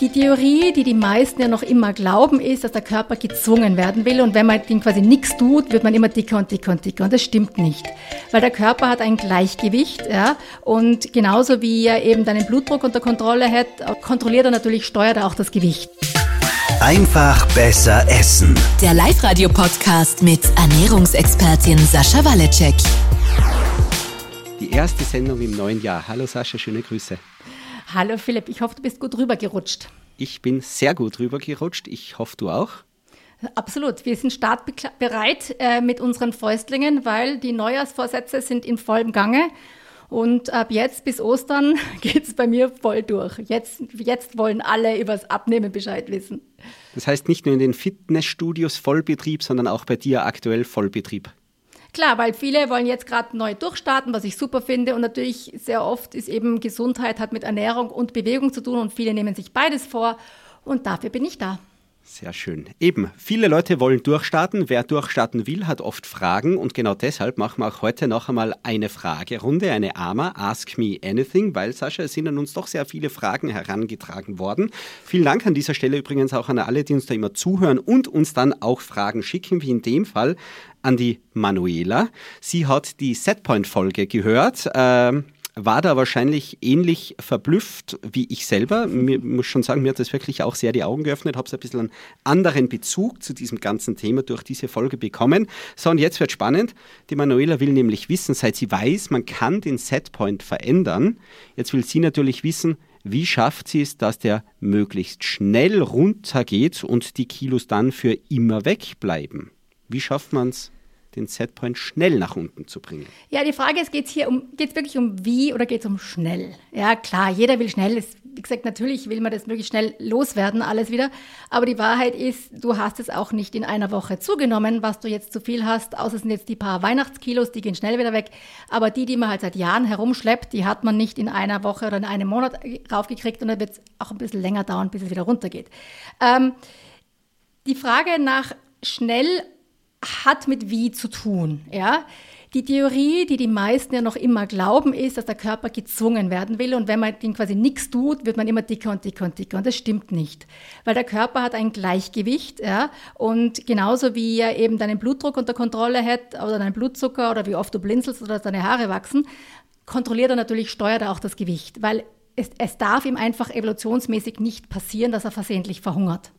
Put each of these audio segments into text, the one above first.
Die Theorie, die die meisten ja noch immer glauben, ist, dass der Körper gezwungen werden will und wenn man dem quasi nichts tut, wird man immer dicker und dicker und dicker. Und das stimmt nicht, weil der Körper hat ein Gleichgewicht ja, und genauso wie er eben deinen Blutdruck unter Kontrolle hat, kontrolliert er natürlich, steuert er auch das Gewicht. Einfach besser essen. Der Live-Radio-Podcast mit Ernährungsexpertin Sascha Waleczek. Die erste Sendung im neuen Jahr. Hallo Sascha, schöne Grüße. Hallo Philipp, ich hoffe, du bist gut rübergerutscht. Ich bin sehr gut rübergerutscht. Ich hoffe, du auch. Absolut. Wir sind startbereit äh, mit unseren Fäustlingen, weil die Neujahrsvorsätze sind in vollem Gange. Und ab jetzt bis Ostern geht es bei mir voll durch. Jetzt, jetzt wollen alle über das Abnehmen Bescheid wissen. Das heißt nicht nur in den Fitnessstudios Vollbetrieb, sondern auch bei dir aktuell Vollbetrieb. Klar, weil viele wollen jetzt gerade neu durchstarten, was ich super finde. Und natürlich sehr oft ist eben Gesundheit hat mit Ernährung und Bewegung zu tun und viele nehmen sich beides vor. Und dafür bin ich da. Sehr schön. Eben, viele Leute wollen durchstarten. Wer durchstarten will, hat oft Fragen und genau deshalb machen wir auch heute noch einmal eine Fragerunde, eine AMA, Ask Me Anything, weil Sascha, es sind an uns doch sehr viele Fragen herangetragen worden. Vielen Dank an dieser Stelle übrigens auch an alle, die uns da immer zuhören und uns dann auch Fragen schicken, wie in dem Fall an die Manuela. Sie hat die Setpoint-Folge gehört. Ähm, war da wahrscheinlich ähnlich verblüfft wie ich selber. Mir muss schon sagen, mir hat das wirklich auch sehr die Augen geöffnet, habe so ein bisschen einen anderen Bezug zu diesem ganzen Thema durch diese Folge bekommen. So, und jetzt wird spannend. Die Manuela will nämlich wissen, seit sie weiß, man kann den Setpoint verändern. Jetzt will sie natürlich wissen, wie schafft sie es, dass der möglichst schnell runtergeht und die Kilos dann für immer wegbleiben? Wie schafft man es? den Setpoint schnell nach unten zu bringen. Ja, die Frage ist, geht es hier um, geht's wirklich um wie oder geht es um schnell? Ja, klar, jeder will schnell. Wie gesagt, natürlich will man das möglichst schnell loswerden, alles wieder. Aber die Wahrheit ist, du hast es auch nicht in einer Woche zugenommen, was du jetzt zu viel hast. Außer sind jetzt die paar Weihnachtskilos, die gehen schnell wieder weg. Aber die, die man halt seit Jahren herumschleppt, die hat man nicht in einer Woche oder in einem Monat raufgekriegt und dann wird es auch ein bisschen länger dauern, bis es wieder runtergeht. Ähm, die Frage nach schnell hat mit wie zu tun, ja. Die Theorie, die die meisten ja noch immer glauben, ist, dass der Körper gezwungen werden will und wenn man dem quasi nichts tut, wird man immer dicker und dicker und dicker. Und das stimmt nicht, weil der Körper hat ein Gleichgewicht ja? und genauso wie er eben deinen Blutdruck unter Kontrolle hat oder deinen Blutzucker oder wie oft du blinzelst oder deine Haare wachsen, kontrolliert er natürlich, steuert er auch das Gewicht, weil es, es darf ihm einfach evolutionsmäßig nicht passieren, dass er versehentlich verhungert.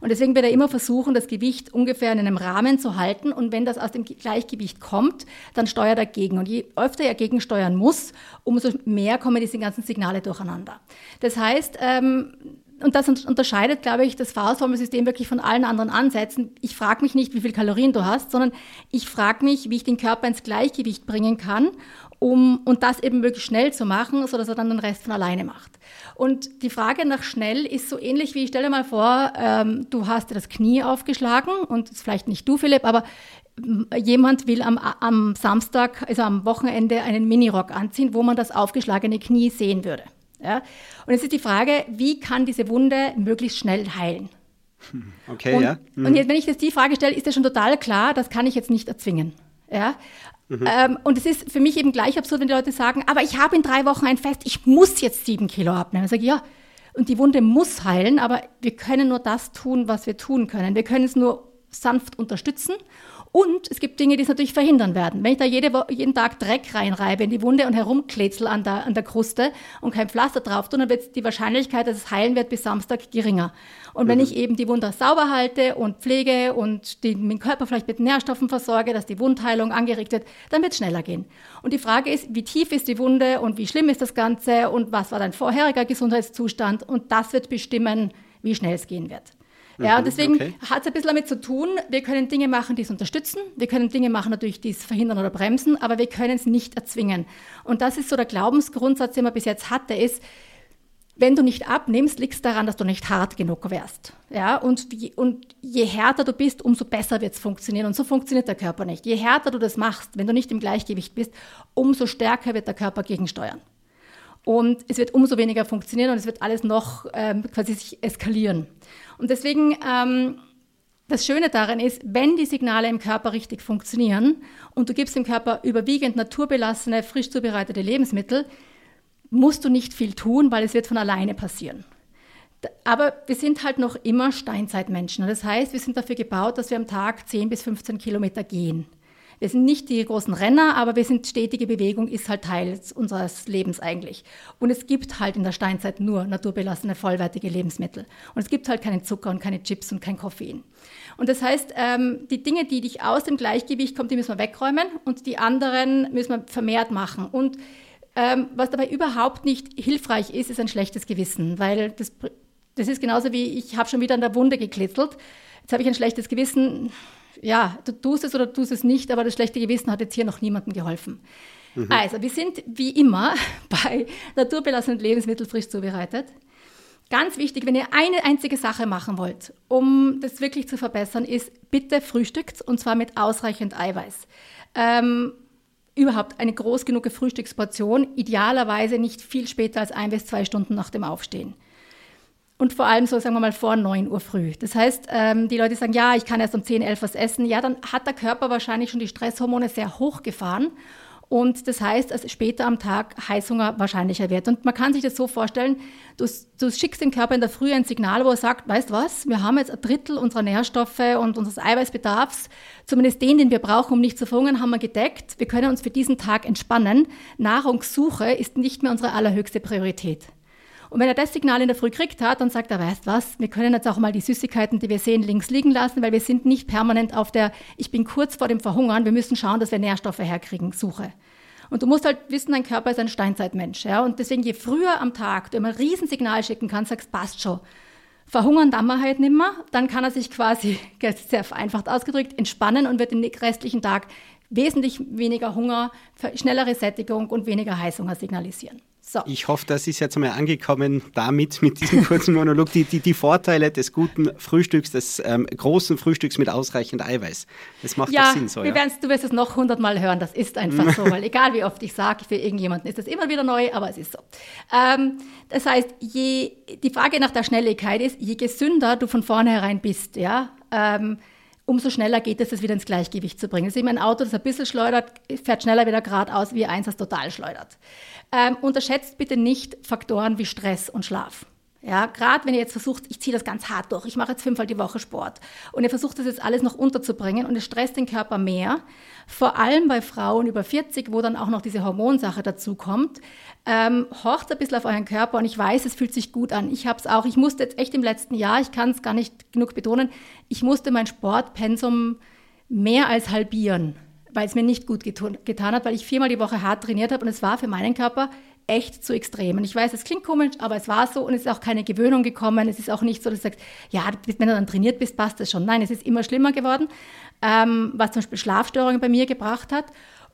Und deswegen wird er immer versuchen, das Gewicht ungefähr in einem Rahmen zu halten. Und wenn das aus dem Gleichgewicht kommt, dann steuert er gegen. Und je öfter er gegensteuern muss, umso mehr kommen diese ganzen Signale durcheinander. Das heißt, ähm, und das unterscheidet, glaube ich, das Faustformelsystem wirklich von allen anderen Ansätzen. Ich frage mich nicht, wie viel Kalorien du hast, sondern ich frage mich, wie ich den Körper ins Gleichgewicht bringen kann, um und das eben möglichst schnell zu machen, sodass er dann den Rest von alleine macht. Und die Frage nach schnell ist so ähnlich wie, stell dir mal vor, ähm, du hast dir das Knie aufgeschlagen und vielleicht nicht du, Philipp, aber jemand will am, am Samstag, also am Wochenende, einen Minirock anziehen, wo man das aufgeschlagene Knie sehen würde. Ja? Und jetzt ist die Frage, wie kann diese Wunde möglichst schnell heilen? Okay, und, ja. Mhm. Und jetzt, wenn ich jetzt die Frage stelle, ist ja schon total klar, das kann ich jetzt nicht erzwingen. Ja? Mhm. Ähm, und es ist für mich eben gleich absurd, wenn die Leute sagen, aber ich habe in drei Wochen ein Fest, ich muss jetzt sieben Kilo abnehmen. Ich sage, ja, und die Wunde muss heilen, aber wir können nur das tun, was wir tun können. Wir können es nur sanft unterstützen und es gibt Dinge, die es natürlich verhindern werden. Wenn ich da jede, jeden Tag Dreck reinreibe in die Wunde und herumkletzel an der, an der Kruste und kein Pflaster drauf tue, dann wird die Wahrscheinlichkeit, dass es heilen wird, bis Samstag geringer. Und wenn mhm. ich eben die Wunde sauber halte und pflege und den, den Körper vielleicht mit Nährstoffen versorge, dass die Wundheilung angeregt wird, dann wird es schneller gehen. Und die Frage ist, wie tief ist die Wunde und wie schlimm ist das Ganze und was war dein vorheriger Gesundheitszustand? Und das wird bestimmen, wie schnell es gehen wird. Ja, und mhm, deswegen okay. hat es ein bisschen damit zu tun, wir können Dinge machen, die es unterstützen, wir können Dinge machen, natürlich, die es verhindern oder bremsen, aber wir können es nicht erzwingen. Und das ist so der Glaubensgrundsatz, den man bis jetzt hatte, ist, wenn du nicht abnimmst, liegt es daran, dass du nicht hart genug wärst. Ja, und, wie, und je härter du bist, umso besser wird es funktionieren. Und so funktioniert der Körper nicht. Je härter du das machst, wenn du nicht im Gleichgewicht bist, umso stärker wird der Körper gegensteuern. Und es wird umso weniger funktionieren und es wird alles noch ähm, quasi sich eskalieren. Und deswegen, ähm, das Schöne daran ist, wenn die Signale im Körper richtig funktionieren und du gibst dem Körper überwiegend naturbelassene, frisch zubereitete Lebensmittel, musst du nicht viel tun, weil es wird von alleine passieren. Aber wir sind halt noch immer Steinzeitmenschen. Das heißt, wir sind dafür gebaut, dass wir am Tag 10 bis 15 Kilometer gehen. Wir sind nicht die großen Renner, aber wir sind stetige Bewegung, ist halt Teil unseres Lebens eigentlich. Und es gibt halt in der Steinzeit nur naturbelassene, vollwertige Lebensmittel. Und es gibt halt keinen Zucker und keine Chips und kein Koffein. Und das heißt, ähm, die Dinge, die dich aus dem Gleichgewicht kommen, die müssen wir wegräumen und die anderen müssen wir vermehrt machen. Und ähm, was dabei überhaupt nicht hilfreich ist, ist ein schlechtes Gewissen, weil das, das ist genauso wie ich habe schon wieder an der Wunde geklitzelt. Jetzt habe ich ein schlechtes Gewissen ja, du tust es oder tust es nicht, aber das schlechte Gewissen hat jetzt hier noch niemandem geholfen. Mhm. Also, wir sind wie immer bei naturbelassenen Lebensmitteln frisch zubereitet. Ganz wichtig, wenn ihr eine einzige Sache machen wollt, um das wirklich zu verbessern, ist bitte frühstückt und zwar mit ausreichend Eiweiß. Ähm, überhaupt eine groß genug Frühstücksportion, idealerweise nicht viel später als ein bis zwei Stunden nach dem Aufstehen. Und vor allem so, sagen wir mal, vor 9 Uhr früh. Das heißt, ähm, die Leute sagen, ja, ich kann erst um 10, 11 was essen. Ja, dann hat der Körper wahrscheinlich schon die Stresshormone sehr hochgefahren. Und das heißt, dass später am Tag Heißhunger wahrscheinlicher wird. Und man kann sich das so vorstellen, du, du schickst dem Körper in der Früh ein Signal, wo er sagt, weißt was, wir haben jetzt ein Drittel unserer Nährstoffe und unseres Eiweißbedarfs, zumindest den, den wir brauchen, um nicht zu verhungern, haben wir gedeckt. Wir können uns für diesen Tag entspannen. Nahrungssuche ist nicht mehr unsere allerhöchste Priorität. Und wenn er das Signal in der Früh kriegt hat, dann sagt er, weißt was, wir können jetzt auch mal die Süßigkeiten, die wir sehen, links liegen lassen, weil wir sind nicht permanent auf der, ich bin kurz vor dem Verhungern, wir müssen schauen, dass wir Nährstoffe herkriegen, Suche. Und du musst halt wissen, dein Körper ist ein Steinzeitmensch. Ja? Und deswegen, je früher am Tag du immer ein Riesensignal schicken kannst, sagst, passt schon. Verhungern dann wir halt nimmer, dann kann er sich quasi, sehr vereinfacht ausgedrückt, entspannen und wird den restlichen Tag wesentlich weniger Hunger, schnellere Sättigung und weniger Heißhunger signalisieren. So. Ich hoffe, das ist jetzt einmal angekommen damit, mit diesem kurzen Monolog, die, die, die Vorteile des guten Frühstücks, des ähm, großen Frühstücks mit ausreichend Eiweiß. Das macht ja, doch Sinn so. Ja? du wirst es noch hundertmal hören, das ist einfach so, weil egal wie oft ich sage, für irgendjemanden ist das immer wieder neu, aber es ist so. Ähm, das heißt, je, die Frage nach der Schnelligkeit ist, je gesünder du von vornherein bist, ja, ähm, umso schneller geht es, das wieder ins Gleichgewicht zu bringen. Das ist eben ein Auto, das ein bisschen schleudert, fährt schneller wieder geradeaus, wie eins, das total schleudert. Ähm, unterschätzt bitte nicht Faktoren wie Stress und Schlaf. Ja, gerade wenn ihr jetzt versucht, ich ziehe das ganz hart durch, ich mache jetzt fünfmal die Woche Sport. Und ihr versucht das jetzt alles noch unterzubringen und es stresst den Körper mehr, vor allem bei Frauen über 40, wo dann auch noch diese Hormonsache dazu kommt, ähm, horcht ein bisschen auf euren Körper und ich weiß, es fühlt sich gut an. Ich habe es auch, ich musste jetzt echt im letzten Jahr, ich kann es gar nicht genug betonen, ich musste mein Sportpensum mehr als halbieren weil es mir nicht gut getan hat, weil ich viermal die Woche hart trainiert habe und es war für meinen Körper echt zu extrem. Und ich weiß, es klingt komisch, aber es war so und es ist auch keine Gewöhnung gekommen. Es ist auch nicht so, dass du sagst, ja, wenn du dann trainiert bist, passt das schon. Nein, es ist immer schlimmer geworden, ähm, was zum Beispiel Schlafstörungen bei mir gebracht hat.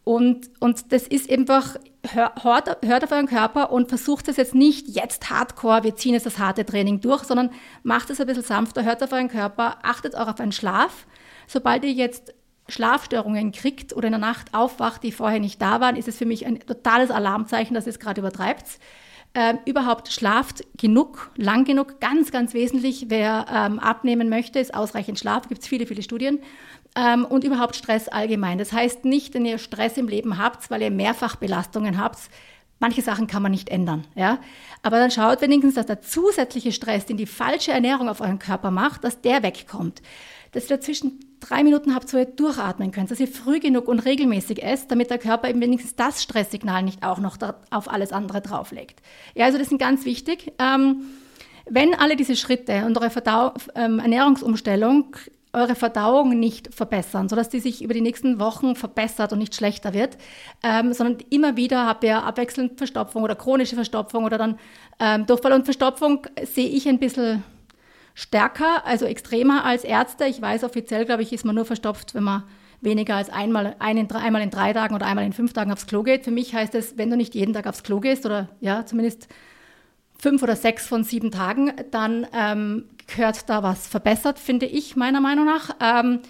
Und, und das ist einfach, hört, hört auf euren Körper und versucht es jetzt nicht jetzt hardcore, wir ziehen jetzt das harte Training durch, sondern macht es ein bisschen sanfter, hört auf euren Körper, achtet auch auf einen Schlaf. Sobald ihr jetzt Schlafstörungen kriegt oder in der Nacht aufwacht, die vorher nicht da waren, ist es für mich ein totales Alarmzeichen, dass es gerade übertreibt. Ähm, überhaupt schlaft genug, lang genug, ganz, ganz wesentlich. Wer ähm, abnehmen möchte, ist ausreichend Schlaf, gibt es viele, viele Studien. Ähm, und überhaupt Stress allgemein. Das heißt nicht, wenn ihr Stress im Leben habt, weil ihr Mehrfachbelastungen habt, Manche Sachen kann man nicht ändern, ja. Aber dann schaut wenigstens, dass der zusätzliche Stress, den die falsche Ernährung auf euren Körper macht, dass der wegkommt dass ihr dazwischen drei Minuten habt, wo ihr durchatmen könnt, dass ihr früh genug und regelmäßig esst, damit der Körper eben wenigstens das Stresssignal nicht auch noch auf alles andere drauflegt. Ja, also das sind ganz wichtig. Ähm, wenn alle diese Schritte und eure Verdau ähm, Ernährungsumstellung eure Verdauung nicht verbessern, sodass die sich über die nächsten Wochen verbessert und nicht schlechter wird, ähm, sondern immer wieder habt ihr abwechselnd Verstopfung oder chronische Verstopfung oder dann ähm, Durchfall und Verstopfung sehe ich ein bisschen stärker, also extremer als Ärzte. Ich weiß, offiziell, glaube ich, ist man nur verstopft, wenn man weniger als einmal, ein in, einmal in drei Tagen oder einmal in fünf Tagen aufs Klo geht. Für mich heißt es, wenn du nicht jeden Tag aufs Klo gehst oder ja, zumindest fünf oder sechs von sieben Tagen, dann ähm, gehört da was verbessert, finde ich meiner Meinung nach. Ähm,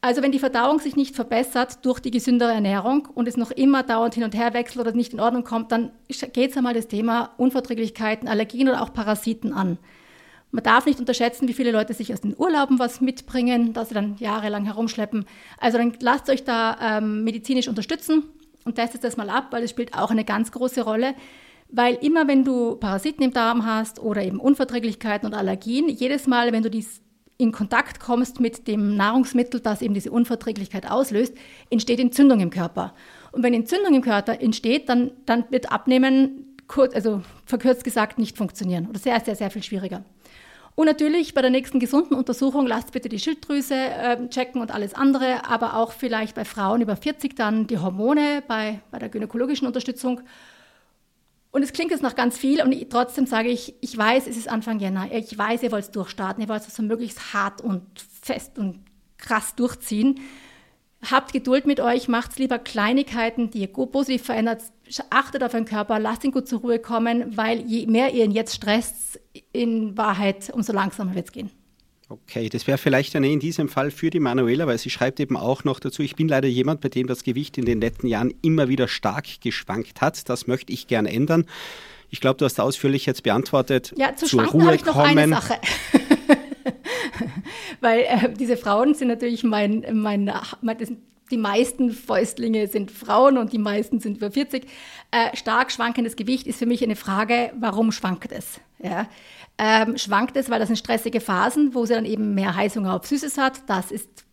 also wenn die Verdauung sich nicht verbessert durch die gesündere Ernährung und es noch immer dauernd hin und her wechselt oder nicht in Ordnung kommt, dann geht es einmal das Thema Unverträglichkeiten, Allergien oder auch Parasiten an. Man darf nicht unterschätzen, wie viele Leute sich aus den Urlauben was mitbringen, dass sie dann jahrelang herumschleppen. Also dann lasst euch da ähm, medizinisch unterstützen und testet das mal ab, weil es spielt auch eine ganz große Rolle. Weil immer wenn du Parasiten im Darm hast oder eben Unverträglichkeiten und Allergien, jedes Mal, wenn du dies in Kontakt kommst mit dem Nahrungsmittel, das eben diese Unverträglichkeit auslöst, entsteht Entzündung im Körper. Und wenn Entzündung im Körper entsteht, dann, dann wird Abnehmen, kurz, also verkürzt gesagt, nicht funktionieren oder sehr, sehr, sehr viel schwieriger. Und natürlich bei der nächsten gesunden Untersuchung lasst bitte die Schilddrüse äh, checken und alles andere, aber auch vielleicht bei Frauen über 40 dann die Hormone bei, bei der gynäkologischen Unterstützung. Und es klingt jetzt nach ganz viel und ich, trotzdem sage ich, ich weiß, es ist Anfang Jänner, ich weiß, ihr wollt es durchstarten, ihr wollt es so möglichst hart und fest und krass durchziehen. Habt Geduld mit euch, macht lieber Kleinigkeiten, die ihr positiv verändert. Achtet auf euren Körper, lasst ihn gut zur Ruhe kommen, weil je mehr ihr ihn jetzt stresst, in Wahrheit, umso langsamer wird es gehen. Okay, das wäre vielleicht eine in diesem Fall für die Manuela, weil sie schreibt eben auch noch dazu, ich bin leider jemand, bei dem das Gewicht in den letzten Jahren immer wieder stark geschwankt hat. Das möchte ich gerne ändern. Ich glaube, du hast ausführlich jetzt beantwortet. Ja, zu zur Ruhe ich noch kommen. eine Sache. Weil äh, diese Frauen sind natürlich mein, mein, mein das, die meisten Fäustlinge sind Frauen und die meisten sind über 40. Äh, stark schwankendes Gewicht ist für mich eine Frage, warum schwankt es? Ja? Ähm, schwankt es, weil das sind stressige Phasen, wo sie dann eben mehr Heißhunger auf Süßes hat. Das ist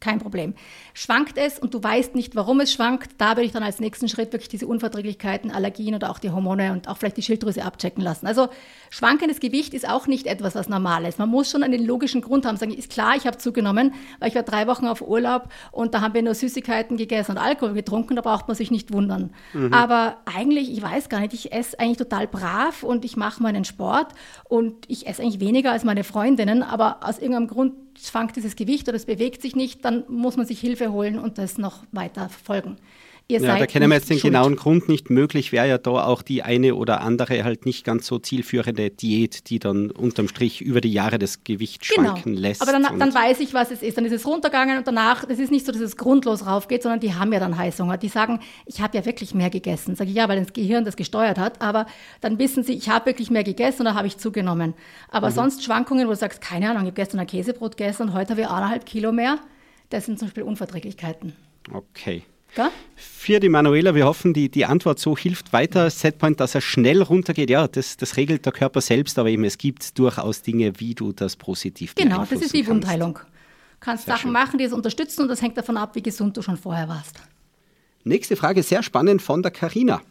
kein Problem. Schwankt es und du weißt nicht, warum es schwankt, da würde ich dann als nächsten Schritt wirklich diese Unverträglichkeiten, Allergien oder auch die Hormone und auch vielleicht die Schilddrüse abchecken lassen. Also schwankendes Gewicht ist auch nicht etwas, was normal ist. Man muss schon einen logischen Grund haben. Sagen, ist klar, ich habe zugenommen, weil ich war drei Wochen auf Urlaub und da haben wir nur Süßigkeiten gegessen und Alkohol getrunken, da braucht man sich nicht wundern. Mhm. Aber eigentlich, ich weiß gar nicht, ich esse eigentlich total brav und ich mache meinen Sport und ich esse eigentlich weniger als meine Freundinnen, aber aus irgendeinem Grund schwankt dieses Gewicht oder es bewegt sich nicht, dann muss man sich Hilfe holen und das noch weiter verfolgen. Ihr ja, da kennen wir jetzt den schuld. genauen Grund nicht. Möglich wäre ja da auch die eine oder andere halt nicht ganz so zielführende Diät, die dann unterm Strich über die Jahre das Gewicht genau. schwanken lässt. Aber dann, dann weiß ich, was es ist. Dann ist es runtergegangen und danach, das ist nicht so, dass es grundlos raufgeht, sondern die haben ja dann Heißhunger. Die sagen, ich habe ja wirklich mehr gegessen. Sage ich, ja, weil das Gehirn das gesteuert hat. Aber dann wissen sie, ich habe wirklich mehr gegessen und dann habe ich zugenommen. Aber mhm. sonst Schwankungen, wo du sagst, keine Ahnung, ich habe gestern ein Käsebrot gegessen und heute habe ich eineinhalb Kilo mehr. Das sind zum Beispiel Unverträglichkeiten. Okay. Gell? Für die Manuela, wir hoffen, die, die Antwort so hilft weiter. Setpoint, dass er schnell runtergeht, ja, das, das regelt der Körper selbst, aber eben es gibt durchaus Dinge, wie du das positiv Genau, das ist wie Wundheilung. Du kannst Sehr Sachen schön. machen, die es unterstützen und das hängt davon ab, wie gesund du schon vorher warst. Nächste Frage, sehr spannend von der Karina.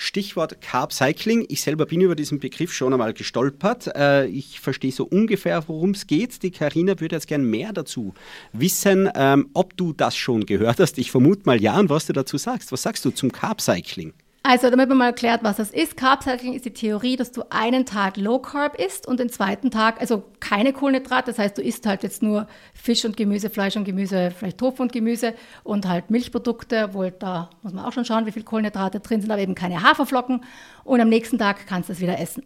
Stichwort Carb Cycling. Ich selber bin über diesen Begriff schon einmal gestolpert. Äh, ich verstehe so ungefähr, worum es geht. Die Karina würde jetzt gern mehr dazu wissen, ähm, ob du das schon gehört hast. Ich vermute mal ja und was du dazu sagst. Was sagst du zum Carb Cycling? Also, damit man mal erklärt, was das ist. Carb Cycling ist die Theorie, dass du einen Tag Low Carb isst und den zweiten Tag, also keine Kohlenhydrate. Das heißt, du isst halt jetzt nur Fisch und Gemüse, Fleisch und Gemüse, vielleicht Tofu und Gemüse und halt Milchprodukte, obwohl da muss man auch schon schauen, wie viel Kohlenhydrate drin sind, aber eben keine Haferflocken. Und am nächsten Tag kannst du es wieder essen.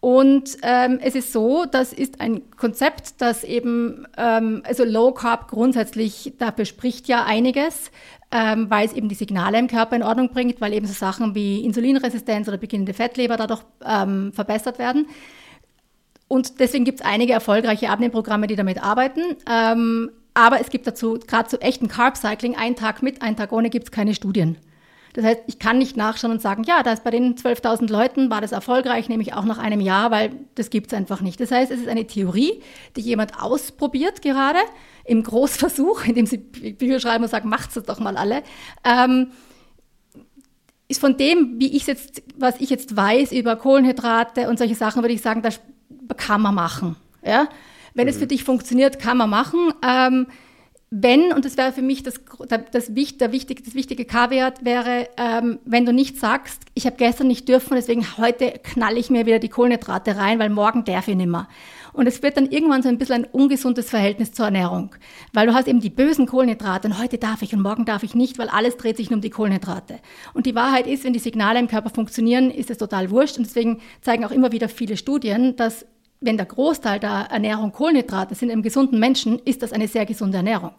Und ähm, es ist so, das ist ein Konzept, das eben, ähm, also Low Carb grundsätzlich, dafür spricht ja einiges ähm, weil es eben die Signale im Körper in Ordnung bringt, weil eben so Sachen wie Insulinresistenz oder beginnende Fettleber dadurch ähm, verbessert werden. Und deswegen gibt es einige erfolgreiche Abnehmprogramme, die damit arbeiten. Ähm, aber es gibt dazu, gerade zu echten Carb Cycling, einen Tag mit, einen Tag ohne, gibt es keine Studien. Das heißt, ich kann nicht nachschauen und sagen, ja, da ist bei den 12.000 Leuten war das erfolgreich, nämlich auch nach einem Jahr, weil das gibt es einfach nicht. Das heißt, es ist eine Theorie, die jemand ausprobiert gerade im Großversuch, indem sie Bücher schreiben und sagen, macht's das doch mal alle. Ähm, ist von dem, wie ich jetzt, was ich jetzt weiß über Kohlenhydrate und solche Sachen, würde ich sagen, das kann man machen. Ja? Wenn mhm. es für dich funktioniert, kann man machen. Ähm, wenn, und das wäre für mich das, das, das, wichtige, das wichtige K-Wert, wäre, ähm, wenn du nicht sagst, ich habe gestern nicht dürfen, deswegen heute knalle ich mir wieder die Kohlenhydrate rein, weil morgen darf ich nicht mehr. Und es wird dann irgendwann so ein bisschen ein ungesundes Verhältnis zur Ernährung. Weil du hast eben die bösen Kohlenhydrate und heute darf ich und morgen darf ich nicht, weil alles dreht sich nur um die Kohlenhydrate. Und die Wahrheit ist, wenn die Signale im Körper funktionieren, ist es total wurscht. Und deswegen zeigen auch immer wieder viele Studien, dass wenn der Großteil der Ernährung Kohlenhydrate sind im gesunden Menschen, ist das eine sehr gesunde Ernährung,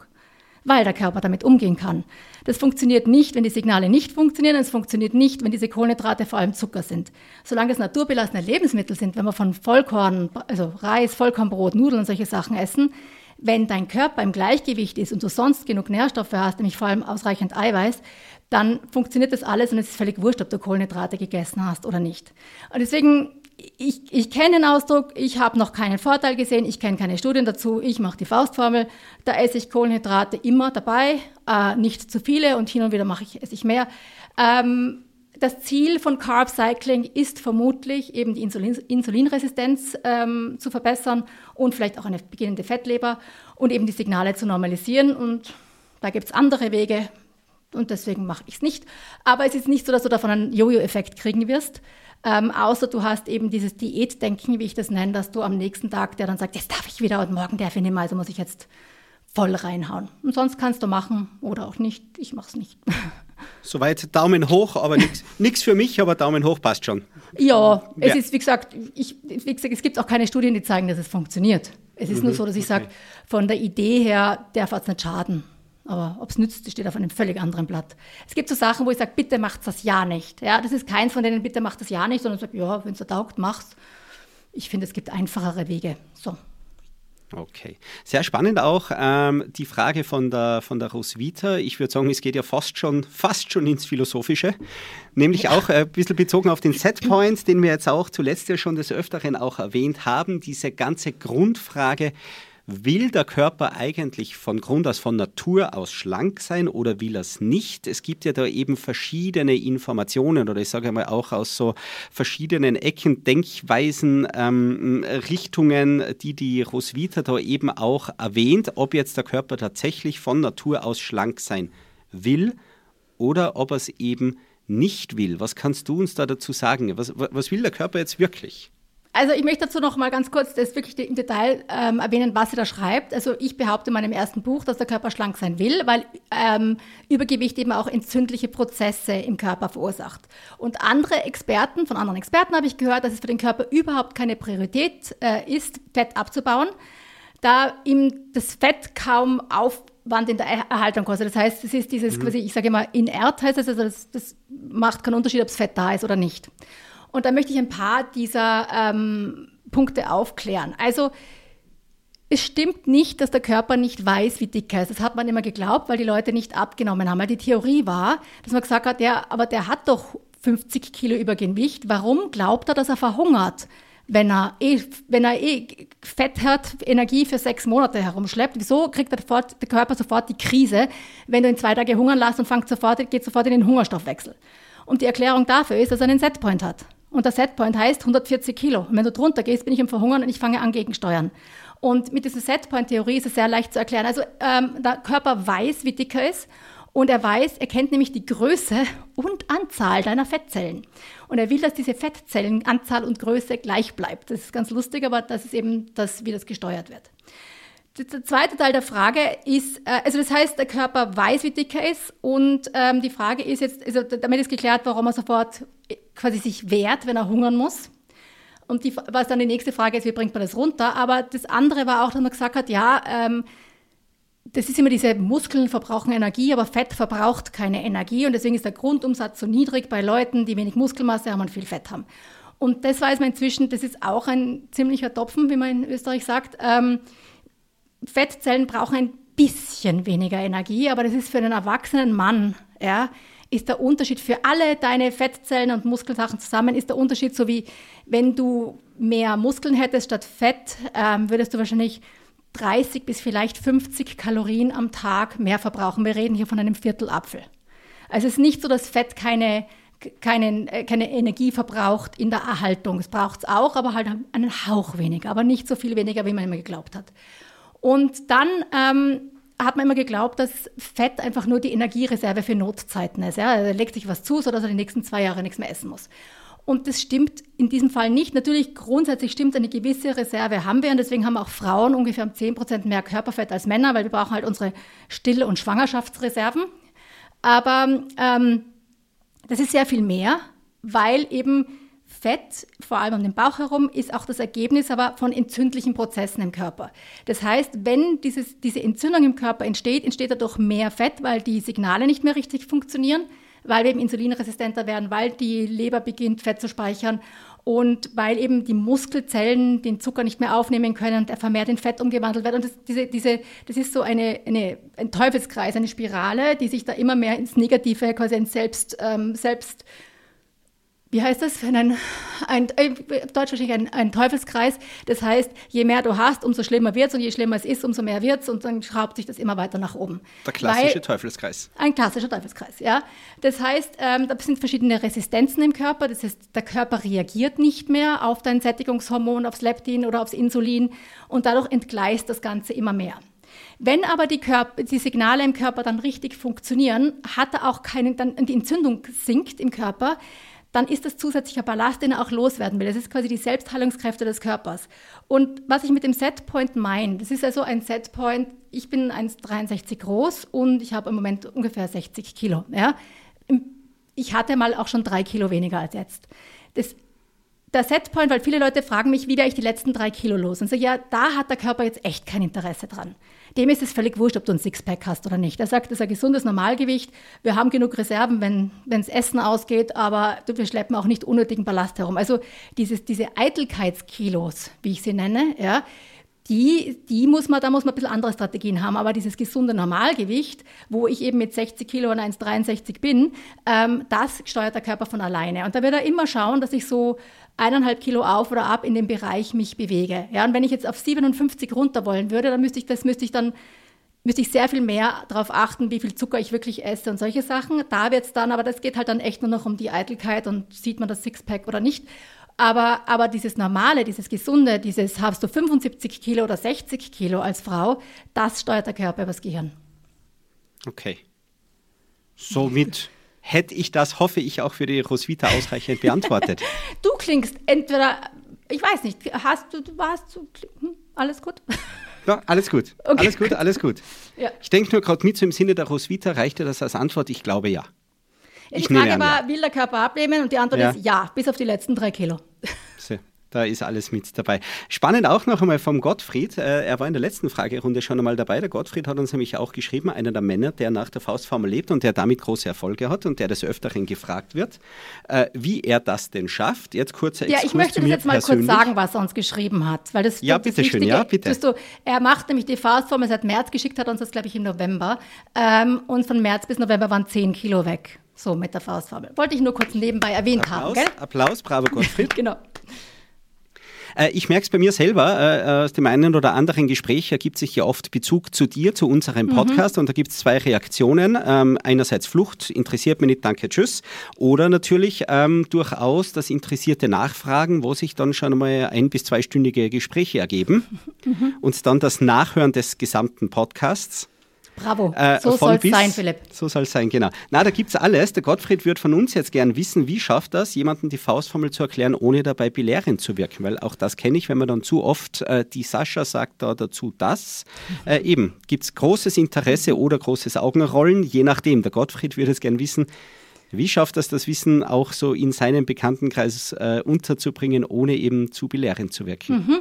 weil der Körper damit umgehen kann. Das funktioniert nicht, wenn die Signale nicht funktionieren. Es funktioniert nicht, wenn diese Kohlenhydrate vor allem Zucker sind. Solange es naturbelassene Lebensmittel sind, wenn wir von Vollkorn, also Reis, Vollkornbrot, Nudeln und solche Sachen essen, wenn dein Körper im Gleichgewicht ist und du sonst genug Nährstoffe hast, nämlich vor allem ausreichend Eiweiß, dann funktioniert das alles und es ist völlig wurscht, ob du Kohlenhydrate gegessen hast oder nicht. Und deswegen, ich, ich kenne den Ausdruck, ich habe noch keinen Vorteil gesehen, ich kenne keine Studien dazu, ich mache die Faustformel, da esse ich Kohlenhydrate immer dabei, äh, nicht zu viele und hin und wieder mache ich, esse ich mehr. Ähm, das Ziel von Carb Cycling ist vermutlich eben die Insulin Insulinresistenz ähm, zu verbessern und vielleicht auch eine beginnende Fettleber und eben die Signale zu normalisieren. Und da gibt es andere Wege, und deswegen mache ich es nicht. Aber es ist nicht so, dass du davon einen Jojo-Effekt kriegen wirst. Ähm, außer du hast eben dieses Diätdenken, wie ich das nenne, dass du am nächsten Tag, der dann sagt, jetzt darf ich wieder und morgen darf ich nicht mehr, also muss ich jetzt voll reinhauen. Und sonst kannst du machen oder auch nicht. Ich mache es nicht. Soweit Daumen hoch, aber nichts für mich, aber Daumen hoch passt schon. Ja, es ja. ist, wie gesagt, ich, wie gesagt, es gibt auch keine Studien, die zeigen, dass es funktioniert. Es ist mhm, nur so, dass ich okay. sage, von der Idee her darf es nicht schaden. Aber ob es nützt, steht auf einem völlig anderen Blatt. Es gibt so Sachen, wo ich sage, bitte macht das ja nicht. Ja, das ist keins von denen, bitte macht das ja nicht, sondern sage, ja, wenn es dir taugt, mach's. Ich finde, es gibt einfachere Wege. So. Okay. Sehr spannend auch ähm, die Frage von der, von der Roswitha. Ich würde sagen, es geht ja fast schon, fast schon ins Philosophische. Nämlich ja. auch äh, ein bisschen bezogen auf den Setpoint, den wir jetzt auch zuletzt ja schon des Öfteren auch erwähnt haben. Diese ganze Grundfrage, Will der Körper eigentlich von Grund aus von Natur aus schlank sein oder will er es nicht? Es gibt ja da eben verschiedene Informationen oder ich sage mal auch aus so verschiedenen Ecken, Denkweisen, ähm, Richtungen, die die Roswitha da eben auch erwähnt, ob jetzt der Körper tatsächlich von Natur aus schlank sein will oder ob er es eben nicht will. Was kannst du uns da dazu sagen? Was, was will der Körper jetzt wirklich? Also ich möchte dazu noch mal ganz kurz das wirklich im Detail ähm, erwähnen, was sie da schreibt. Also ich behaupte in meinem ersten Buch, dass der Körper schlank sein will, weil ähm, Übergewicht eben auch entzündliche Prozesse im Körper verursacht. Und andere Experten, von anderen Experten habe ich gehört, dass es für den Körper überhaupt keine Priorität äh, ist, Fett abzubauen, da ihm das Fett kaum Aufwand in der Erhaltung kostet. Das heißt, es ist dieses mhm. quasi, ich sage immer, inert heißt es, also das, das macht keinen Unterschied, ob es Fett da ist oder nicht. Und da möchte ich ein paar dieser ähm, Punkte aufklären. Also es stimmt nicht, dass der Körper nicht weiß, wie dick er ist. Das hat man immer geglaubt, weil die Leute nicht abgenommen haben. Weil die Theorie war, dass man gesagt hat, ja, aber der hat doch 50 Kilo Übergewicht. Warum glaubt er, dass er verhungert? Wenn er eh, wenn er eh Fett hat, Energie für sechs Monate herumschleppt, wieso kriegt der, der Körper sofort die Krise, wenn du ihn zwei Tage hungern lässt und fängt sofort, geht sofort in den Hungerstoffwechsel? Und die Erklärung dafür ist, dass er einen Setpoint hat. Und der Setpoint heißt 140 Kilo. Und wenn du drunter gehst, bin ich im Verhungern und ich fange an gegensteuern. Und mit dieser Setpoint-Theorie ist es sehr leicht zu erklären. Also ähm, der Körper weiß, wie dick er ist. Und er weiß, er kennt nämlich die Größe und Anzahl deiner Fettzellen. Und er will, dass diese Fettzellenanzahl und Größe gleich bleibt. Das ist ganz lustig, aber das ist eben das, wie das gesteuert wird. Der zweite Teil der Frage ist, äh, also das heißt, der Körper weiß, wie dick er ist und ähm, die Frage ist jetzt, also damit ist geklärt, warum er sofort quasi sich wehrt, wenn er hungern muss. Und die, was dann die nächste Frage ist, wie bringt man das runter? Aber das andere war auch, dass man gesagt hat, ja, ähm, das ist immer diese Muskeln verbrauchen Energie, aber Fett verbraucht keine Energie und deswegen ist der Grundumsatz so niedrig bei Leuten, die wenig Muskelmasse haben und viel Fett haben. Und das weiß man inzwischen, das ist auch ein ziemlicher Topfen, wie man in Österreich sagt. Ähm, Fettzellen brauchen ein bisschen weniger Energie, aber das ist für einen erwachsenen Mann, ja, ist der Unterschied für alle deine Fettzellen und Muskelsachen zusammen, ist der Unterschied so wie, wenn du mehr Muskeln hättest statt Fett, ähm, würdest du wahrscheinlich 30 bis vielleicht 50 Kalorien am Tag mehr verbrauchen. Wir reden hier von einem Viertel Apfel. Also es ist nicht so, dass Fett keine, keine, äh, keine Energie verbraucht in der Erhaltung. Es braucht es auch, aber halt einen Hauch weniger, aber nicht so viel weniger, wie man immer geglaubt hat. Und dann ähm, hat man immer geglaubt, dass Fett einfach nur die Energiereserve für Notzeiten ist. Ja? Er legt sich was zu, sodass er die nächsten zwei Jahre nichts mehr essen muss. Und das stimmt in diesem Fall nicht. Natürlich grundsätzlich stimmt, eine gewisse Reserve haben wir und deswegen haben auch Frauen ungefähr um 10 Prozent mehr Körperfett als Männer, weil wir brauchen halt unsere Still- und Schwangerschaftsreserven. Aber ähm, das ist sehr viel mehr, weil eben Fett, vor allem um den Bauch herum, ist auch das Ergebnis aber von entzündlichen Prozessen im Körper. Das heißt, wenn dieses, diese Entzündung im Körper entsteht, entsteht dadurch mehr Fett, weil die Signale nicht mehr richtig funktionieren, weil wir eben insulinresistenter werden, weil die Leber beginnt, Fett zu speichern und weil eben die Muskelzellen den Zucker nicht mehr aufnehmen können und er vermehrt in Fett umgewandelt wird. Und das, diese, diese, das ist so eine, eine, ein Teufelskreis, eine Spirale, die sich da immer mehr ins Negative, quasi ein Selbst, ähm, Selbst wie heißt das, ein, ein, ein äh, Deutsch ein, ein, Teufelskreis. Das heißt, je mehr du hast, umso schlimmer wird es und je schlimmer es ist, umso mehr wird es und dann schraubt sich das immer weiter nach oben. Der klassische Weil, Teufelskreis. Ein klassischer Teufelskreis, ja. Das heißt, ähm, da sind verschiedene Resistenzen im Körper. Das heißt, der Körper reagiert nicht mehr auf dein Sättigungshormon, aufs Leptin oder aufs Insulin und dadurch entgleist das Ganze immer mehr. Wenn aber die, Körper, die, Signale im Körper dann richtig funktionieren, hat er auch keine, dann die Entzündung sinkt im Körper, dann ist das zusätzlicher Ballast, den er auch loswerden will. Das ist quasi die Selbstheilungskräfte des Körpers. Und was ich mit dem Setpoint meine, das ist also ein Setpoint, ich bin 1,63 groß und ich habe im Moment ungefähr 60 Kilo. Ja? Ich hatte mal auch schon drei Kilo weniger als jetzt. Das der Setpoint, weil viele Leute fragen mich, wie werde ich die letzten drei Kilo los? Und so, ja, da hat der Körper jetzt echt kein Interesse dran. Dem ist es völlig wurscht, ob du ein Sixpack hast oder nicht. Er sagt, das ist ein gesundes Normalgewicht. Wir haben genug Reserven, wenn wenns Essen ausgeht, aber wir schleppen auch nicht unnötigen Ballast herum. Also dieses, diese Eitelkeitskilos, wie ich sie nenne, ja, die, die muss man, da muss man ein bisschen andere Strategien haben. Aber dieses gesunde Normalgewicht, wo ich eben mit 60 Kilo und 1,63 bin, ähm, das steuert der Körper von alleine. Und da wird er immer schauen, dass ich so eineinhalb Kilo auf oder ab in dem Bereich mich bewege. Ja, und wenn ich jetzt auf 57 runter wollen würde, dann müsste ich, das müsste ich dann müsste ich sehr viel mehr darauf achten, wie viel Zucker ich wirklich esse und solche Sachen. Da wird es dann, aber das geht halt dann echt nur noch um die Eitelkeit und sieht man das Sixpack oder nicht. Aber, aber dieses Normale, dieses Gesunde, dieses hast du 75 Kilo oder 60 Kilo als Frau, das steuert der Körper übers Gehirn. Okay. Somit hätte ich das, hoffe ich, auch für die Roswitha ausreichend beantwortet. du klingst entweder, ich weiß nicht, hast du, warst du, hm, alles gut? Ja, alles gut. Okay. Alles gut, alles gut. Ja. Ich denke nur gerade mit so im Sinne der Roswitha, reicht dir das als Antwort? Ich glaube ja. Ich die Frage war, ja. will der Körper abnehmen? Und die Antwort ja. ist ja, bis auf die letzten drei Kilo. Da ist alles mit dabei. Spannend auch noch einmal vom Gottfried. Äh, er war in der letzten Fragerunde schon einmal dabei. Der Gottfried hat uns nämlich auch geschrieben, einer der Männer, der nach der Faustformel lebt und der damit große Erfolge hat und der des Öfteren gefragt wird, äh, wie er das denn schafft. Jetzt kurzer Ja, ich möchte das jetzt mal persönlich. kurz sagen, was er uns geschrieben hat. Weil das, ja, bitte schön. Ja, bitte. Du, er macht nämlich die Faustformel seit März geschickt, hat uns das, glaube ich, im November. Ähm, und von März bis November waren 10 Kilo weg. So mit der Faustformel. Wollte ich nur kurz nebenbei erwähnt Applaus, haben. Gell? Applaus, bravo Gottfried. genau. Äh, ich merke es bei mir selber, äh, aus dem einen oder anderen Gespräch ergibt sich ja oft Bezug zu dir, zu unserem mhm. Podcast mhm. und da gibt es zwei Reaktionen. Ähm, einerseits Flucht, interessiert mich nicht, danke, tschüss. Oder natürlich ähm, durchaus das interessierte Nachfragen, wo sich dann schon einmal ein- bis zweistündige Gespräche ergeben mhm. und dann das Nachhören des gesamten Podcasts. Bravo, äh, so soll es sein, Philipp. So soll es sein, genau. Na, da gibt es alles. Der Gottfried wird von uns jetzt gern wissen, wie schafft das, jemandem die Faustformel zu erklären, ohne dabei belehrend zu wirken. Weil auch das kenne ich, wenn man dann zu oft, äh, die Sascha sagt da dazu das. Äh, eben, gibt es großes Interesse oder großes Augenrollen, je nachdem. Der Gottfried würde es gern wissen, wie schafft das, das Wissen auch so in seinem Bekanntenkreis äh, unterzubringen, ohne eben zu belehrend zu wirken? Mhm.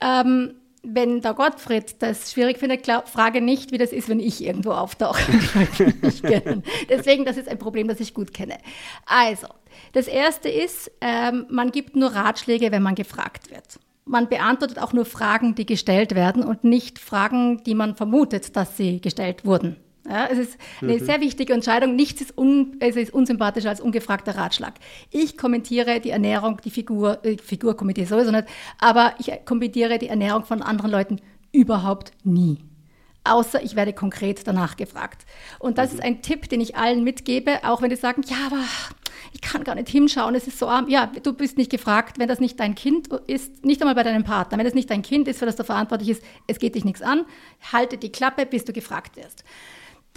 Ähm wenn der Gottfried das schwierig findet, glaub, frage nicht, wie das ist, wenn ich irgendwo auftauche. Deswegen, das ist ein Problem, das ich gut kenne. Also, das erste ist, ähm, man gibt nur Ratschläge, wenn man gefragt wird. Man beantwortet auch nur Fragen, die gestellt werden und nicht Fragen, die man vermutet, dass sie gestellt wurden. Ja, es ist eine mhm. sehr wichtige Entscheidung. Nichts ist, un, es ist unsympathischer als ungefragter Ratschlag. Ich kommentiere die Ernährung, die Figur, äh, Figur kommentiere sowieso nicht, aber ich kommentiere die Ernährung von anderen Leuten überhaupt nie. Außer ich werde konkret danach gefragt. Und das mhm. ist ein Tipp, den ich allen mitgebe, auch wenn die sagen, ja, aber ich kann gar nicht hinschauen, es ist so arm. Ja, du bist nicht gefragt, wenn das nicht dein Kind ist, nicht einmal bei deinem Partner, wenn es nicht dein Kind ist, für das du verantwortlich ist, es geht dich nichts an, halte die Klappe, bis du gefragt wirst.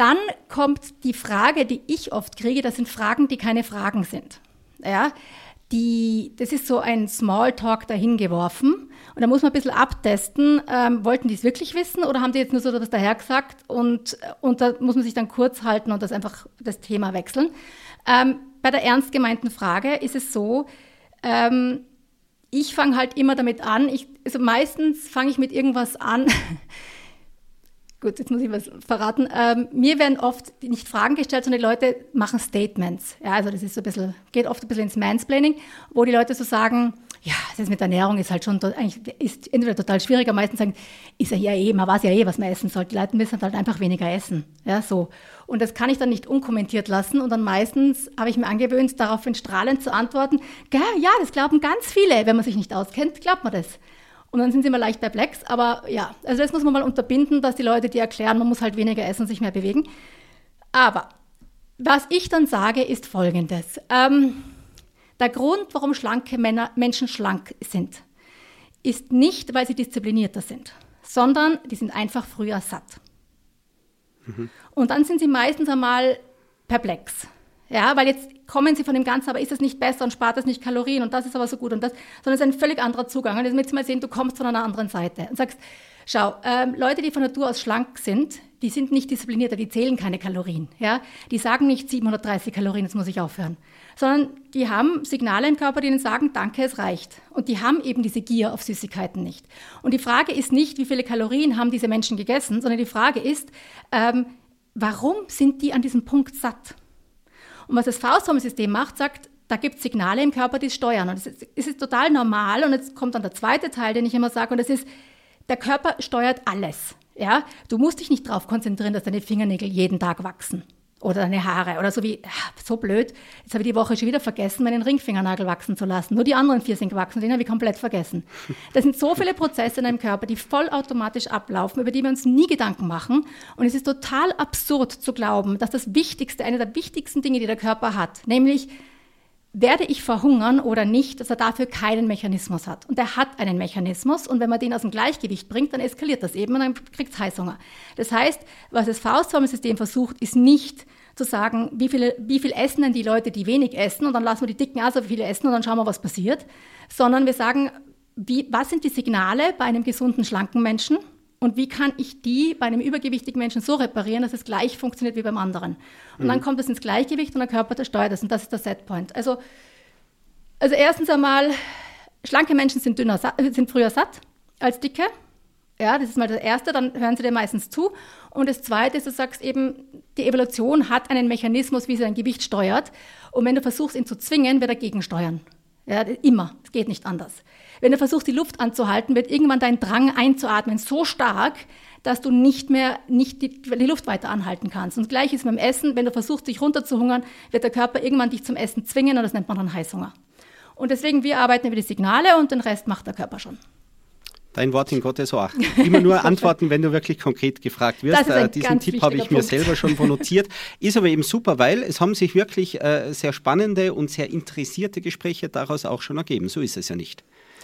Dann kommt die Frage, die ich oft kriege, das sind Fragen, die keine Fragen sind. Ja, die, das ist so ein Smalltalk dahingeworfen. Und da muss man ein bisschen abtesten, ähm, wollten die es wirklich wissen oder haben die jetzt nur so etwas dahergesagt? Und, und da muss man sich dann kurz halten und das einfach das Thema wechseln. Ähm, bei der ernst gemeinten Frage ist es so, ähm, ich fange halt immer damit an, ich, also meistens fange ich mit irgendwas an, gut, jetzt muss ich was verraten. Ähm, mir werden oft nicht Fragen gestellt, sondern die Leute machen Statements. Ja, also das ist so ein bisschen, geht oft ein bisschen ins Mansplaining, wo die Leute so sagen, ja, das mit Ernährung ist halt schon eigentlich ist entweder total schwierig, am meisten sagen, ist ja ja eh, man weiß ja eh, was man essen soll. Die Leute müssen halt einfach weniger essen. Ja, so. Und das kann ich dann nicht unkommentiert lassen. Und dann meistens habe ich mir angewöhnt, daraufhin strahlend zu antworten, ja, das glauben ganz viele. Wenn man sich nicht auskennt, glaubt man das. Und dann sind sie immer leicht perplex. Aber ja, also das muss man mal unterbinden, dass die Leute dir erklären, man muss halt weniger essen und sich mehr bewegen. Aber was ich dann sage, ist folgendes. Ähm, der Grund, warum schlanke Männer, Menschen schlank sind, ist nicht, weil sie disziplinierter sind, sondern die sind einfach früher satt. Mhm. Und dann sind sie meistens einmal perplex. Ja, weil jetzt kommen sie von dem Ganzen, aber ist es nicht besser und spart es nicht Kalorien und das ist aber so gut und das, sondern es ist ein völlig anderer Zugang. Und jetzt müssen wir mal sehen, du kommst von einer anderen Seite und sagst, schau, ähm, Leute, die von Natur aus schlank sind, die sind nicht disziplinierter, die zählen keine Kalorien. Ja? Die sagen nicht 730 Kalorien, jetzt muss ich aufhören. Sondern die haben Signale im Körper, die ihnen sagen, danke, es reicht. Und die haben eben diese Gier auf Süßigkeiten nicht. Und die Frage ist nicht, wie viele Kalorien haben diese Menschen gegessen, sondern die Frage ist, ähm, warum sind die an diesem Punkt satt? Und was das Fausthormonsystem macht, sagt, da gibt es Signale im Körper, die es steuern. Und es ist, ist total normal. Und jetzt kommt dann der zweite Teil, den ich immer sage, und das ist, der Körper steuert alles. Ja? Du musst dich nicht darauf konzentrieren, dass deine Fingernägel jeden Tag wachsen oder deine Haare oder so wie, so blöd, jetzt habe ich die Woche schon wieder vergessen, meinen Ringfingernagel wachsen zu lassen. Nur die anderen vier sind gewachsen, den habe ich komplett vergessen. Das sind so viele Prozesse in deinem Körper, die vollautomatisch ablaufen, über die wir uns nie Gedanken machen. Und es ist total absurd zu glauben, dass das Wichtigste, eine der wichtigsten Dinge, die der Körper hat, nämlich werde ich verhungern oder nicht, dass er dafür keinen Mechanismus hat. Und er hat einen Mechanismus und wenn man den aus dem Gleichgewicht bringt, dann eskaliert das eben und dann kriegt es Heißhunger. Das heißt, was das Faustformelsystem versucht, ist nicht zu sagen, wie, viele, wie viel essen denn die Leute, die wenig essen und dann lassen wir die Dicken auch so viele essen und dann schauen wir, was passiert, sondern wir sagen, wie, was sind die Signale bei einem gesunden, schlanken Menschen und wie kann ich die bei einem übergewichtigen Menschen so reparieren, dass es gleich funktioniert wie beim anderen. Und mhm. dann kommt es ins Gleichgewicht und der Körper der steuert es und das ist der Setpoint. Also, also erstens einmal, schlanke Menschen sind, dünner, sind früher satt als dicke. Ja, das ist mal das Erste, dann hören sie dir meistens zu. Und das Zweite ist, du sagst eben, die Evolution hat einen Mechanismus, wie sie dein Gewicht steuert. Und wenn du versuchst, ihn zu zwingen, wird er gegensteuern. Ja, immer. Es geht nicht anders. Wenn du versuchst, die Luft anzuhalten, wird irgendwann dein Drang einzuatmen so stark, dass du nicht mehr nicht die, die Luft weiter anhalten kannst. Und gleich ist beim Essen, wenn du versuchst, dich runterzuhungern, wird der Körper irgendwann dich zum Essen zwingen und das nennt man dann Heißhunger. Und deswegen, wir arbeiten über die Signale und den Rest macht der Körper schon. Dein Wort in Gottes Ohr. Immer nur antworten, wenn du wirklich konkret gefragt wirst. Äh, diesen Tipp habe ich Punkt. mir selber schon notiert. Ist aber eben super, weil es haben sich wirklich äh, sehr spannende und sehr interessierte Gespräche daraus auch schon ergeben. So ist es ja nicht.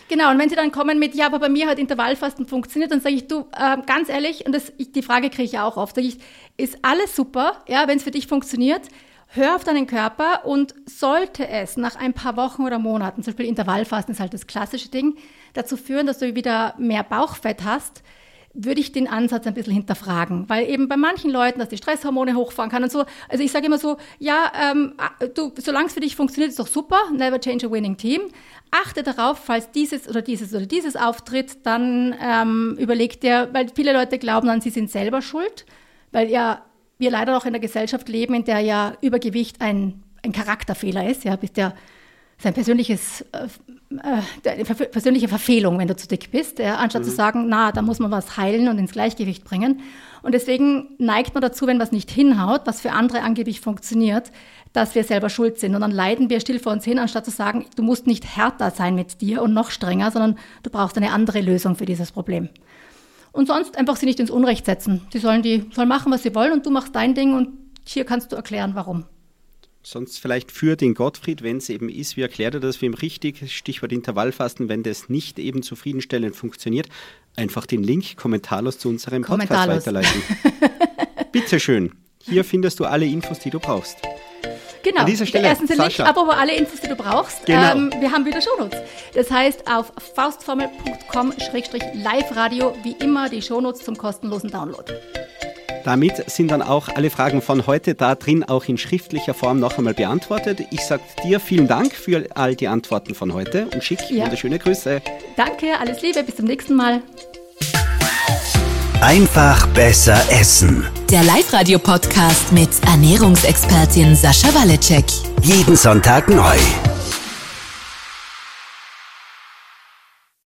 Genau, und wenn Sie dann kommen mit, ja, aber bei mir hat Intervallfasten funktioniert, dann sage ich, du, äh, ganz ehrlich, und das, ich, die Frage kriege ich ja auch oft, sage ich, ist alles super, ja, wenn es für dich funktioniert, hör auf deinen Körper und sollte es nach ein paar Wochen oder Monaten, zum Beispiel Intervallfasten ist halt das klassische Ding, dazu führen, dass du wieder mehr Bauchfett hast, würde ich den Ansatz ein bisschen hinterfragen, weil eben bei manchen Leuten, dass die Stresshormone hochfahren kann und so. Also ich sage immer so, ja, ähm, du, solange es für dich funktioniert, ist doch super. Never change a winning team. Achte darauf, falls dieses oder dieses oder dieses auftritt, dann ähm, überleg dir, weil viele Leute glauben dann, sie sind selber schuld, weil ja wir leider auch in der Gesellschaft leben, in der ja Übergewicht ein, ein Charakterfehler ist. Ja, bist ja sein persönliches, äh, äh persönliche Verfehlung, wenn du zu dick bist, äh, anstatt mhm. zu sagen, na, da muss man was heilen und ins Gleichgewicht bringen. Und deswegen neigt man dazu, wenn was nicht hinhaut, was für andere angeblich funktioniert, dass wir selber schuld sind. Und dann leiden wir still vor uns hin, anstatt zu sagen, du musst nicht härter sein mit dir und noch strenger, sondern du brauchst eine andere Lösung für dieses Problem. Und sonst einfach sie nicht ins Unrecht setzen. Sie sollen die sollen machen, was sie wollen und du machst dein Ding und hier kannst du erklären, warum. Sonst vielleicht für den Gottfried, wenn es eben ist, wie erklärt er das für ihn richtig? Stichwort Intervallfasten, wenn das nicht eben zufriedenstellend funktioniert, einfach den Link kommentarlos zu unserem Podcast weiterleiten. Bitte schön. Hier findest du alle Infos, die du brauchst. Genau. An dieser Stelle, Erstens den Link, aber alle Infos, die du brauchst. Genau. Ähm, wir haben wieder Shownotes. Das heißt, auf faustformel.com-live-radio wie immer die Shownotes zum kostenlosen Download. Damit sind dann auch alle Fragen von heute da drin, auch in schriftlicher Form noch einmal beantwortet. Ich sage dir vielen Dank für all die Antworten von heute und schick ja. wunderschöne Grüße. Danke, alles Liebe, bis zum nächsten Mal. Einfach besser essen. Der Live-Radio-Podcast mit Ernährungsexpertin Sascha Waleczek. Jeden Sonntag neu.